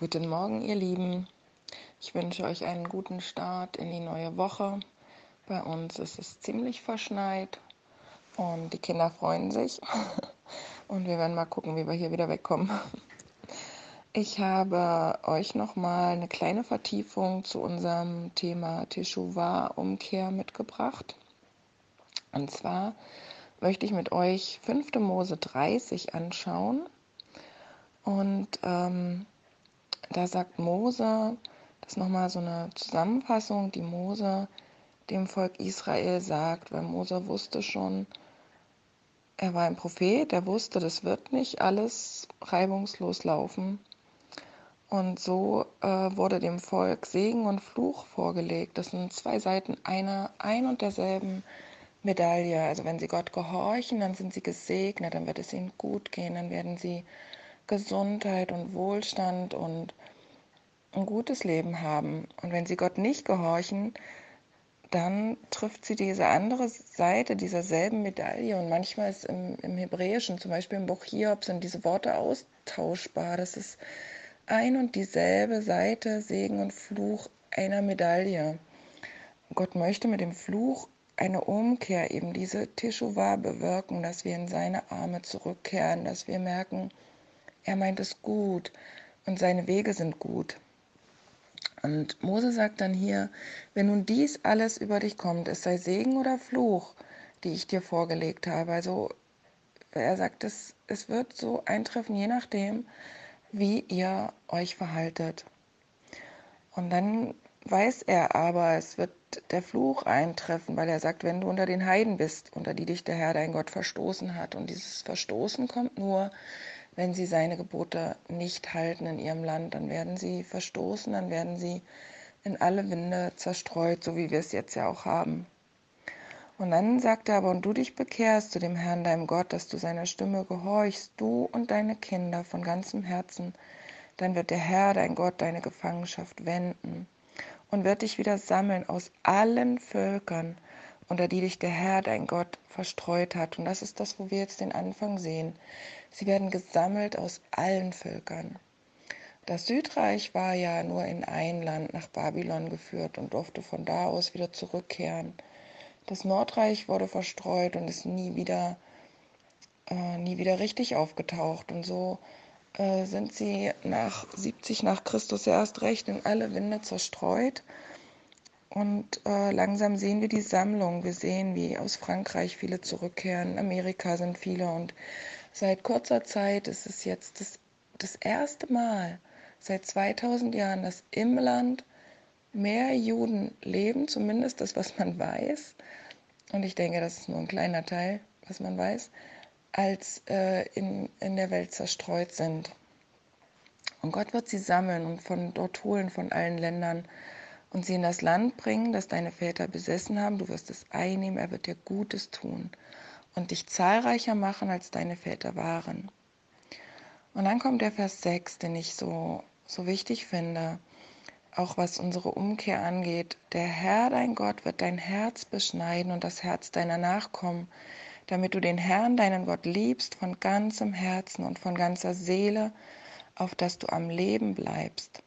Guten Morgen, ihr Lieben. Ich wünsche euch einen guten Start in die neue Woche. Bei uns ist es ziemlich verschneit und die Kinder freuen sich. Und wir werden mal gucken, wie wir hier wieder wegkommen. Ich habe euch nochmal eine kleine Vertiefung zu unserem Thema Teshuvah, Umkehr mitgebracht. Und zwar möchte ich mit euch 5. Mose 30 anschauen. Und ähm, da sagt Mose, das ist nochmal so eine Zusammenfassung, die Mose dem Volk Israel sagt, weil Mose wusste schon, er war ein Prophet, er wusste, das wird nicht alles reibungslos laufen. Und so äh, wurde dem Volk Segen und Fluch vorgelegt. Das sind zwei Seiten einer ein und derselben Medaille. Also wenn sie Gott gehorchen, dann sind sie gesegnet, dann wird es ihnen gut gehen, dann werden sie Gesundheit und Wohlstand und ein gutes Leben haben. Und wenn sie Gott nicht gehorchen, dann trifft sie diese andere Seite dieser selben Medaille. Und manchmal ist im, im Hebräischen, zum Beispiel im Buch Hiob, sind diese Worte austauschbar. Das ist ein und dieselbe Seite, Segen und Fluch einer Medaille. Gott möchte mit dem Fluch eine Umkehr, eben diese Teshuvah bewirken, dass wir in seine Arme zurückkehren, dass wir merken, er meint es gut und seine Wege sind gut. Und Mose sagt dann hier, wenn nun dies alles über dich kommt, es sei Segen oder Fluch, die ich dir vorgelegt habe. Also er sagt, es, es wird so eintreffen, je nachdem, wie ihr euch verhaltet. Und dann weiß er aber, es wird der Fluch eintreffen, weil er sagt, wenn du unter den Heiden bist, unter die dich der Herr dein Gott verstoßen hat. Und dieses Verstoßen kommt nur, wenn sie seine Gebote nicht halten in ihrem Land, dann werden sie verstoßen, dann werden sie in alle Winde zerstreut, so wie wir es jetzt ja auch haben. Und dann sagt er aber, und du dich bekehrst zu dem Herrn, deinem Gott, dass du seiner Stimme gehorchst, du und deine Kinder von ganzem Herzen, dann wird der Herr, dein Gott, deine Gefangenschaft wenden und wird dich wieder sammeln aus allen Völkern, unter die dich der Herr, dein Gott, verstreut hat. Und das ist das, wo wir jetzt den Anfang sehen. Sie werden gesammelt aus allen Völkern. Das Südreich war ja nur in ein Land nach Babylon geführt und durfte von da aus wieder zurückkehren. Das Nordreich wurde verstreut und ist nie wieder, äh, nie wieder richtig aufgetaucht. Und so äh, sind sie nach 70 nach Christus erst recht in alle Winde zerstreut. Und äh, langsam sehen wir die Sammlung. Wir sehen, wie aus Frankreich viele zurückkehren. Amerika sind viele. Und seit kurzer Zeit ist es jetzt das, das erste Mal seit 2000 Jahren, dass im Land mehr Juden leben, zumindest das, was man weiß, und ich denke, das ist nur ein kleiner Teil, was man weiß, als äh, in, in der Welt zerstreut sind. Und Gott wird sie sammeln und von dort holen, von allen Ländern, und sie in das Land bringen, das deine Väter besessen haben. Du wirst es einnehmen, er wird dir Gutes tun und dich zahlreicher machen, als deine Väter waren. Und dann kommt der Vers 6, den ich so, so wichtig finde auch was unsere Umkehr angeht. Der Herr, dein Gott, wird dein Herz beschneiden und das Herz deiner Nachkommen, damit du den Herrn, deinen Gott, liebst von ganzem Herzen und von ganzer Seele, auf dass du am Leben bleibst.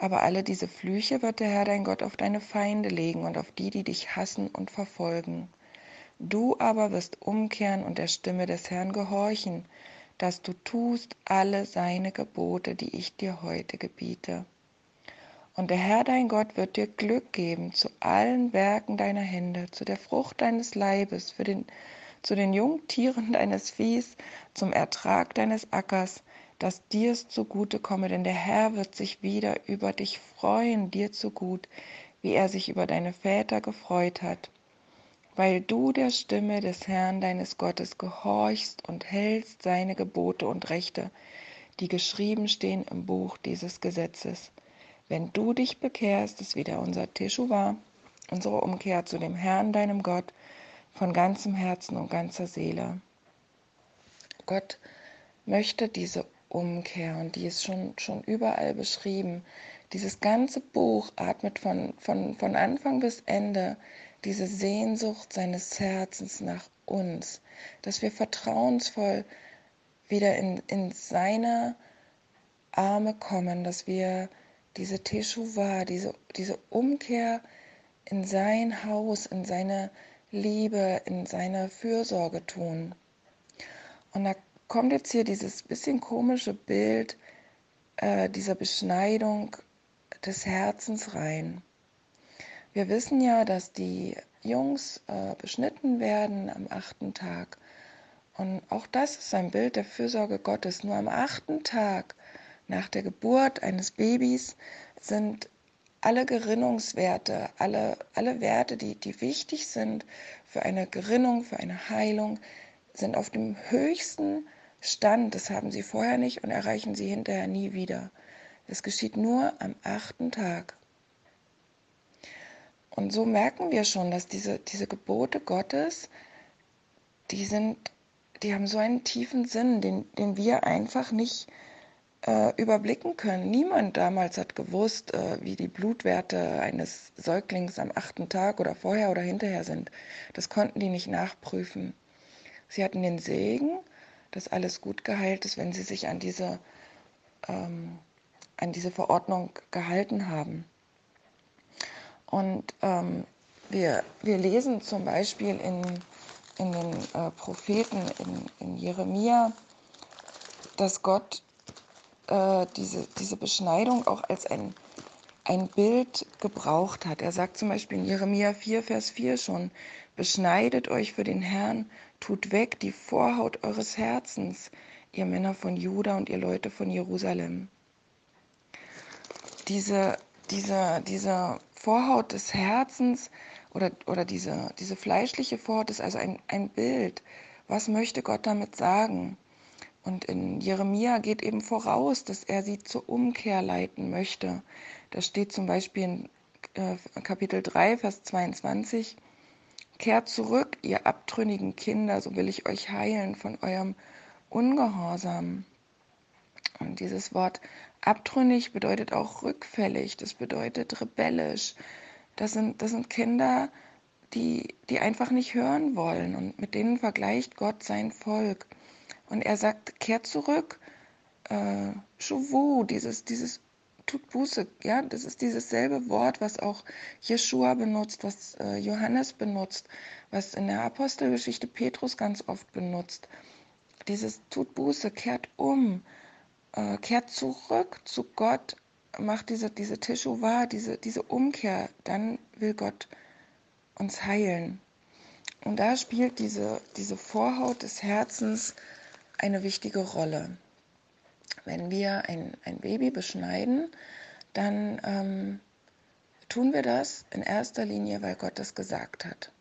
Aber alle diese Flüche wird der Herr, dein Gott, auf deine Feinde legen und auf die, die dich hassen und verfolgen. Du aber wirst umkehren und der Stimme des Herrn gehorchen, dass du tust alle seine Gebote, die ich dir heute gebiete. Und der Herr dein Gott wird dir Glück geben zu allen Werken deiner Hände, zu der Frucht deines Leibes, den, zu den Jungtieren deines Viehs, zum Ertrag deines Ackers, dass dir es zugute komme, denn der Herr wird sich wieder über dich freuen, dir zu gut, wie er sich über deine Väter gefreut hat, weil du der Stimme des Herrn deines Gottes gehorchst und hältst seine Gebote und Rechte, die geschrieben stehen im Buch dieses Gesetzes wenn du dich bekehrst, ist wieder unser Teshuvah, unsere Umkehr zu dem Herrn, deinem Gott, von ganzem Herzen und ganzer Seele. Gott möchte diese Umkehr und die ist schon, schon überall beschrieben. Dieses ganze Buch atmet von, von, von Anfang bis Ende diese Sehnsucht seines Herzens nach uns, dass wir vertrauensvoll wieder in, in seiner Arme kommen, dass wir diese Teshuvah, diese, diese Umkehr in sein Haus, in seine Liebe, in seine Fürsorge tun. Und da kommt jetzt hier dieses bisschen komische Bild äh, dieser Beschneidung des Herzens rein. Wir wissen ja, dass die Jungs äh, beschnitten werden am achten Tag. Und auch das ist ein Bild der Fürsorge Gottes. Nur am achten Tag nach der Geburt eines Babys sind alle Gerinnungswerte, alle, alle Werte, die, die wichtig sind für eine Gerinnung, für eine Heilung, sind auf dem höchsten Stand. Das haben sie vorher nicht und erreichen sie hinterher nie wieder. Es geschieht nur am achten Tag. Und so merken wir schon, dass diese, diese Gebote Gottes, die sind, die haben so einen tiefen Sinn, den, den wir einfach nicht äh, überblicken können. Niemand damals hat gewusst, äh, wie die Blutwerte eines Säuglings am achten Tag oder vorher oder hinterher sind. Das konnten die nicht nachprüfen. Sie hatten den Segen, dass alles gut geheilt ist, wenn sie sich an diese, ähm, an diese Verordnung gehalten haben. Und ähm, wir, wir lesen zum Beispiel in, in den äh, Propheten, in, in Jeremia, dass Gott äh, diese, diese Beschneidung auch als ein, ein Bild gebraucht hat. Er sagt zum Beispiel in Jeremia 4, Vers 4 schon, beschneidet euch für den Herrn, tut weg die Vorhaut eures Herzens, ihr Männer von Juda und ihr Leute von Jerusalem. Diese, diese, diese Vorhaut des Herzens oder, oder diese, diese fleischliche Vorhaut ist also ein, ein Bild. Was möchte Gott damit sagen? Und in Jeremia geht eben voraus, dass er sie zur Umkehr leiten möchte. Da steht zum Beispiel in äh, Kapitel 3, Vers 22, Kehrt zurück, ihr abtrünnigen Kinder, so will ich euch heilen von eurem Ungehorsam. Und dieses Wort abtrünnig bedeutet auch rückfällig, das bedeutet rebellisch. Das sind, das sind Kinder, die, die einfach nicht hören wollen. Und mit denen vergleicht Gott sein Volk. Und er sagt, kehrt zurück. Äh, Shuvu, dieses, dieses tut Buße, ja, das ist dieses selbe Wort, was auch Jeshua benutzt, was äh, Johannes benutzt, was in der Apostelgeschichte Petrus ganz oft benutzt. Dieses tut Buße, kehrt um, äh, kehrt zurück zu Gott, macht diese, diese Teshuvah, diese, diese Umkehr, dann will Gott uns heilen. Und da spielt diese, diese Vorhaut des Herzens eine wichtige Rolle. Wenn wir ein, ein Baby beschneiden, dann ähm, tun wir das in erster Linie, weil Gott es gesagt hat.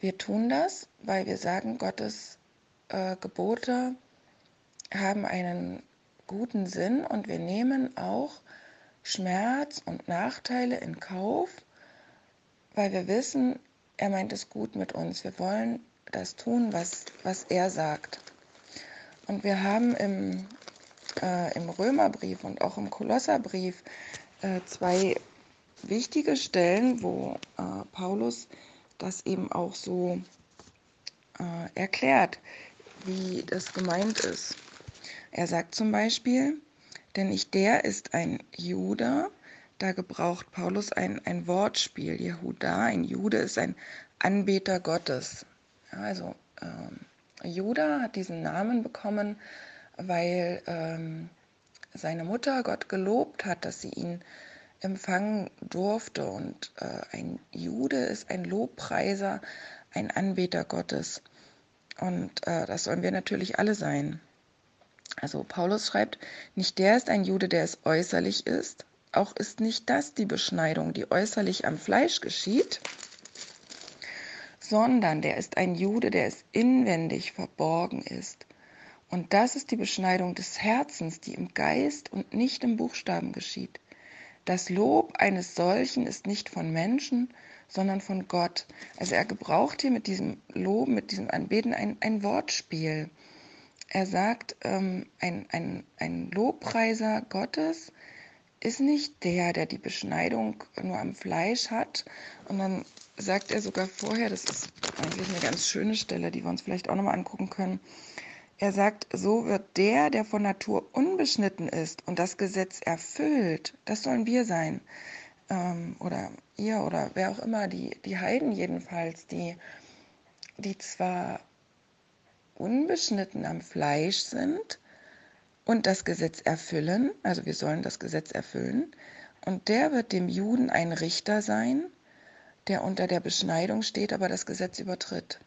Wir tun das, weil wir sagen, Gottes äh, Gebote haben einen guten Sinn und wir nehmen auch Schmerz und Nachteile in Kauf, weil wir wissen, er meint es gut mit uns. Wir wollen das tun, was, was er sagt. Und wir haben im, äh, im Römerbrief und auch im Kolosserbrief äh, zwei wichtige Stellen, wo äh, Paulus das eben auch so äh, erklärt, wie das gemeint ist. Er sagt zum Beispiel, denn nicht der ist ein Jude, da gebraucht Paulus ein, ein Wortspiel. Jehuda, ein Jude ist ein Anbeter Gottes. Ja, also ähm, Judah hat diesen Namen bekommen, weil ähm, seine Mutter Gott gelobt hat, dass sie ihn empfangen durfte. Und äh, ein Jude ist ein Lobpreiser, ein Anbeter Gottes. Und äh, das sollen wir natürlich alle sein. Also Paulus schreibt, nicht der ist ein Jude, der es äußerlich ist, auch ist nicht das die Beschneidung, die äußerlich am Fleisch geschieht, sondern der ist ein Jude, der es inwendig verborgen ist. Und das ist die Beschneidung des Herzens, die im Geist und nicht im Buchstaben geschieht. Das Lob eines solchen ist nicht von Menschen, sondern von Gott. Also er gebraucht hier mit diesem Lob, mit diesem Anbeten ein, ein Wortspiel. Er sagt, ähm, ein, ein, ein Lobpreiser Gottes ist nicht der, der die Beschneidung nur am Fleisch hat. Dann sagt er sogar vorher, das ist eigentlich eine ganz schöne Stelle, die wir uns vielleicht auch nochmal angucken können, Er sagt, so wird der, der von Natur unbeschnitten ist und das Gesetz erfüllt, das sollen wir sein, ähm, oder ihr oder wer auch immer, die, die Heiden jedenfalls, die, die zwar unbeschnitten am Fleisch sind und das Gesetz erfüllen, also wir sollen das Gesetz erfüllen, und der wird dem Juden ein Richter sein, der unter der Beschneidung steht, aber das Gesetz übertritt.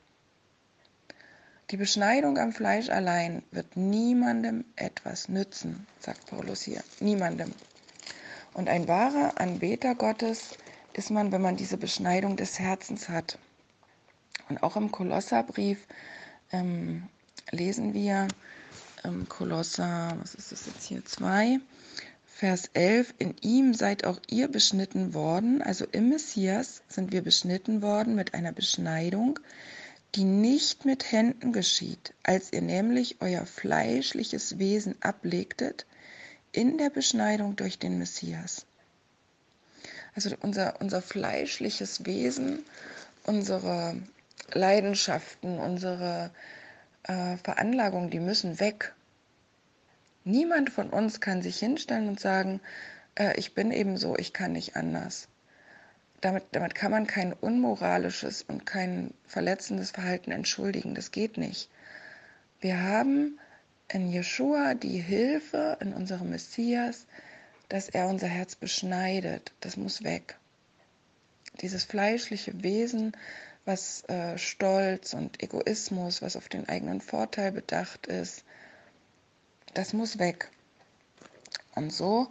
Die Beschneidung am Fleisch allein wird niemandem etwas nützen, sagt Paulus hier. Niemandem. Und ein wahrer Anbeter Gottes ist man, wenn man diese Beschneidung des Herzens hat. Und auch im Kolosserbrief ähm, lesen wir im Kolosser, was ist das jetzt hier, 2, Vers 11, in ihm seid auch ihr beschnitten worden, also im Messias sind wir beschnitten worden mit einer Beschneidung, die nicht mit Händen geschieht, als ihr nämlich euer fleischliches Wesen ablegtet in der Beschneidung durch den Messias. Also unser, unser fleischliches Wesen, unsere Leidenschaften, unsere äh, Veranlagungen, die müssen weg. Niemand von uns kann sich hinstellen und sagen, äh, ich bin eben so, ich kann nicht anders damit, damit kann man kein unmoralisches und kein verletzendes Verhalten entschuldigen. Das geht nicht. Wir haben in Jeshua die Hilfe, in unserem Messias, dass er unser Herz beschneidet. Das muss weg. Dieses fleischliche Wesen, was äh, Stolz und Egoismus, was auf den eigenen Vorteil bedacht ist, das muss weg. Und so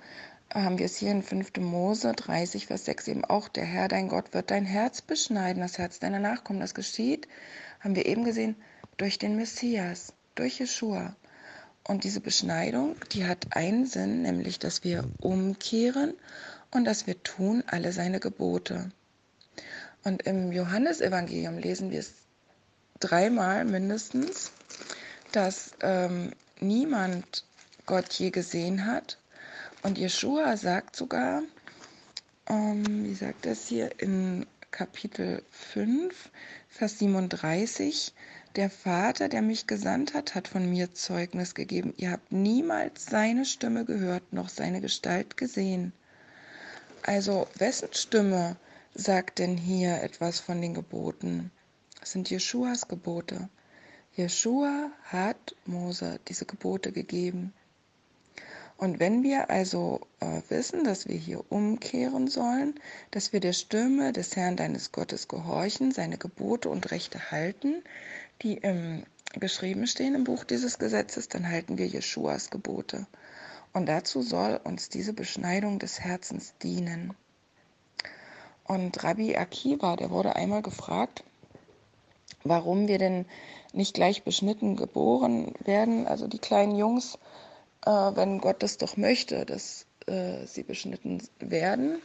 haben wir es hier in 5. Mose 30, Vers 6 eben auch, der Herr, dein Gott, wird dein Herz beschneiden, das Herz deiner Nachkommen. Das geschieht, haben wir eben gesehen, durch den Messias, durch Jeshua. Und diese Beschneidung, die hat einen Sinn, nämlich, dass wir umkehren und dass wir tun alle seine Gebote. Und im Johannesevangelium lesen wir es dreimal mindestens, dass ähm, niemand Gott je gesehen hat und Jeshua sagt sogar, ähm, wie sagt das hier in Kapitel 5, Vers 37, der Vater, der mich gesandt hat, hat von mir Zeugnis gegeben. Ihr habt niemals seine Stimme gehört, noch seine Gestalt gesehen. Also, wessen Stimme sagt denn hier etwas von den Geboten? Das sind Jeschuas Gebote. Jeschua hat Mose diese Gebote gegeben. Und wenn wir also äh, wissen, dass wir hier umkehren sollen, dass wir der Stimme des Herrn deines Gottes gehorchen, seine Gebote und Rechte halten, die im, geschrieben stehen im Buch dieses Gesetzes, dann halten wir Jeschuas Gebote. Und dazu soll uns diese Beschneidung des Herzens dienen. Und Rabbi Akiva, der wurde einmal gefragt, warum wir denn nicht gleich beschnitten geboren werden, also die kleinen Jungs, äh, wenn Gott es doch möchte, dass äh, sie beschnitten werden.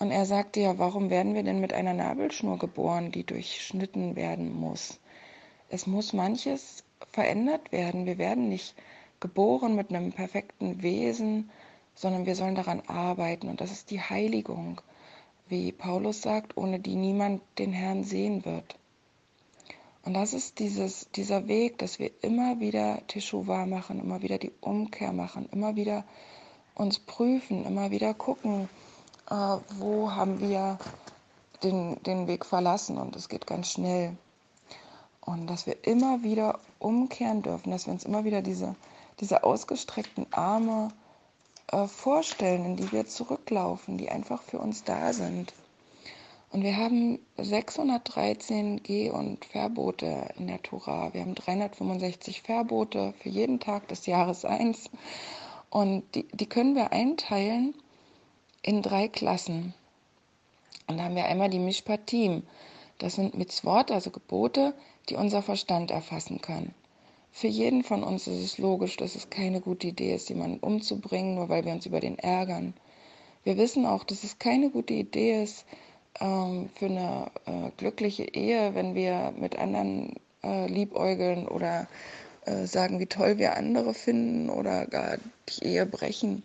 Und er sagte ja, warum werden wir denn mit einer Nabelschnur geboren, die durchschnitten werden muss? Es muss manches verändert werden. Wir werden nicht geboren mit einem perfekten Wesen, sondern wir sollen daran arbeiten. Und das ist die Heiligung, wie Paulus sagt, ohne die niemand den Herrn sehen wird. Und das ist dieses, dieser Weg, dass wir immer wieder Teshuva machen, immer wieder die Umkehr machen, immer wieder uns prüfen, immer wieder gucken, äh, wo haben wir den, den Weg verlassen. Und es geht ganz schnell. Und dass wir immer wieder umkehren dürfen, dass wir uns immer wieder diese, diese ausgestreckten Arme äh, vorstellen, in die wir zurücklaufen, die einfach für uns da sind. Und wir haben 613 Geh- und Verbote in der Tora. Wir haben 365 Verbote für jeden Tag des Jahres 1. Und die, die können wir einteilen in drei Klassen. Und da haben wir einmal die Mishpatim. Das sind Mitzvot, also Gebote, die unser Verstand erfassen kann. Für jeden von uns ist es logisch, dass es keine gute Idee ist, jemanden umzubringen, nur weil wir uns über den ärgern. Wir wissen auch, dass es keine gute Idee ist, ähm, für eine äh, glückliche Ehe, wenn wir mit anderen äh, liebäugeln oder äh, sagen, wie toll wir andere finden oder gar die Ehe brechen.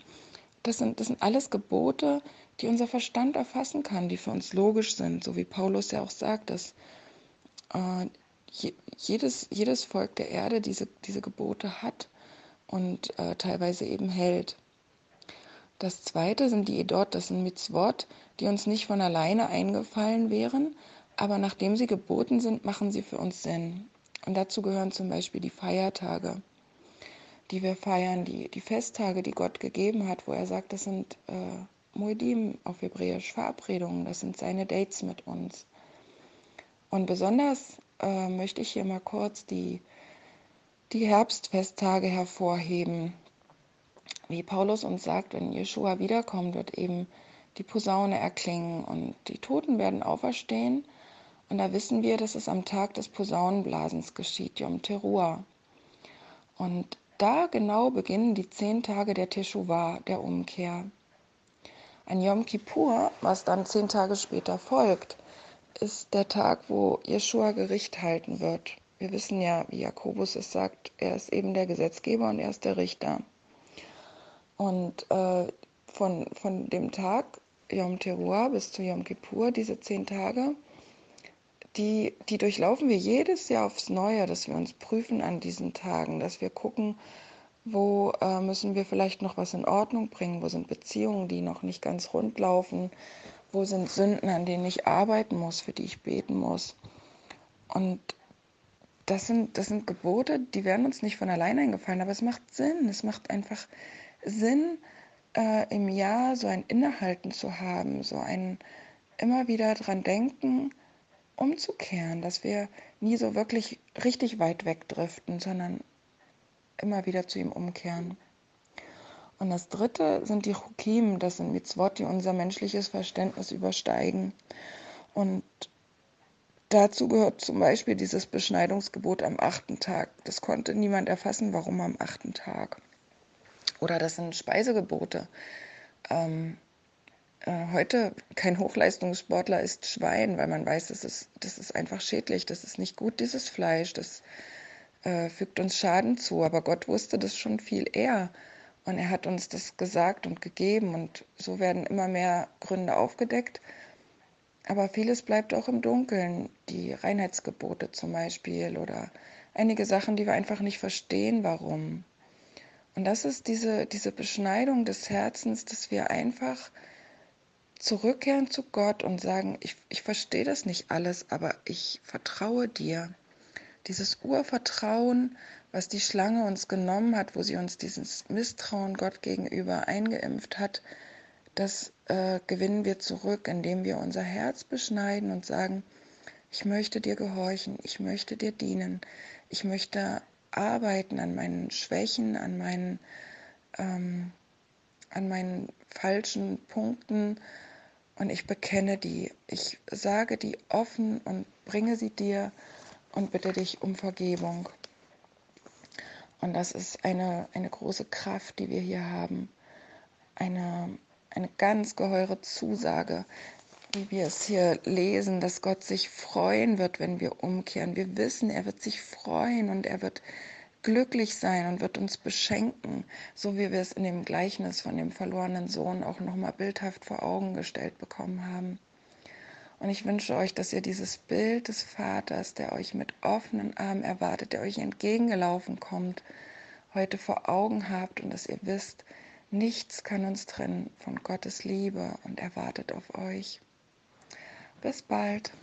Das sind, das sind alles Gebote, die unser Verstand erfassen kann, die für uns logisch sind, so wie Paulus ja auch sagt, dass äh, jedes, jedes Volk der Erde diese, diese Gebote hat und äh, teilweise eben hält. Das zweite sind die Edot, das sind Mitzvot, die uns nicht von alleine eingefallen wären, aber nachdem sie geboten sind, machen sie für uns Sinn. Und dazu gehören zum Beispiel die Feiertage, die wir feiern, die, die Festtage, die Gott gegeben hat, wo er sagt, das sind äh, Moedim auf Hebräisch, Verabredungen, das sind seine Dates mit uns. Und besonders äh, möchte ich hier mal kurz die, die Herbstfesttage hervorheben. Wie Paulus uns sagt, wenn Jeshua wiederkommt, wird eben die Posaune erklingen und die Toten werden auferstehen. Und da wissen wir, dass es am Tag des Posaunenblasens geschieht, Yom Teruah. Und da genau beginnen die zehn Tage der Teshuvah, der Umkehr. Ein Yom Kippur, was dann zehn Tage später folgt, ist der Tag, wo Jeshua Gericht halten wird. Wir wissen ja, wie Jakobus es sagt, er ist eben der Gesetzgeber und er ist der Richter. Und äh, von, von dem Tag Yom Teruah bis zu Yom Kippur, diese zehn Tage, die, die durchlaufen wir jedes Jahr aufs Neue, dass wir uns prüfen an diesen Tagen, dass wir gucken, wo äh, müssen wir vielleicht noch was in Ordnung bringen, wo sind Beziehungen, die noch nicht ganz rund laufen, wo sind Sünden, an denen ich arbeiten muss, für die ich beten muss. Und das sind, das sind Gebote, die werden uns nicht von alleine eingefallen, aber es macht Sinn. Es macht einfach Sinn, äh, im Jahr so ein Innehalten zu haben, so ein immer wieder dran denken, umzukehren, dass wir nie so wirklich richtig weit wegdriften, sondern immer wieder zu ihm umkehren. Und das dritte sind die Chukim, das sind Mitzvot, die unser menschliches Verständnis übersteigen. Und dazu gehört zum Beispiel dieses Beschneidungsgebot am achten Tag. Das konnte niemand erfassen, warum am achten Tag. Oder das sind Speisegebote. Ähm, äh, heute kein Hochleistungssportler isst Schwein, weil man weiß, das ist, das ist einfach schädlich, das ist nicht gut, dieses Fleisch, das äh, fügt uns Schaden zu. Aber Gott wusste das schon viel eher. Und er hat uns das gesagt und gegeben und so werden immer mehr Gründe aufgedeckt. Aber vieles bleibt auch im Dunkeln, die Reinheitsgebote zum Beispiel oder einige Sachen, die wir einfach nicht verstehen, warum. Und das ist diese, diese Beschneidung des Herzens, dass wir einfach zurückkehren zu Gott und sagen, ich, ich verstehe das nicht alles, aber ich vertraue dir. Dieses Urvertrauen, was die Schlange uns genommen hat, wo sie uns dieses Misstrauen Gott gegenüber eingeimpft hat, das äh, gewinnen wir zurück, indem wir unser Herz beschneiden und sagen, ich möchte dir gehorchen, ich möchte dir dienen, ich möchte arbeiten an meinen Schwächen, an meinen, ähm, an meinen falschen Punkten und ich bekenne die. Ich sage die offen und bringe sie dir und bitte dich um Vergebung. Und das ist eine, eine große Kraft, die wir hier haben. Eine, eine ganz geheure Zusage, wie wir es hier lesen, dass Gott sich freuen wird, wenn wir umkehren. Wir wissen, er wird sich freuen und er wird glücklich sein und wird uns beschenken, so wie wir es in dem Gleichnis von dem verlorenen Sohn auch nochmal bildhaft vor Augen gestellt bekommen haben. Und ich wünsche euch, dass ihr dieses Bild des Vaters, der euch mit offenen Armen erwartet, der euch entgegengelaufen kommt, heute vor Augen habt und dass ihr wisst, nichts kann uns trennen von Gottes Liebe und er wartet auf euch. Bis bald.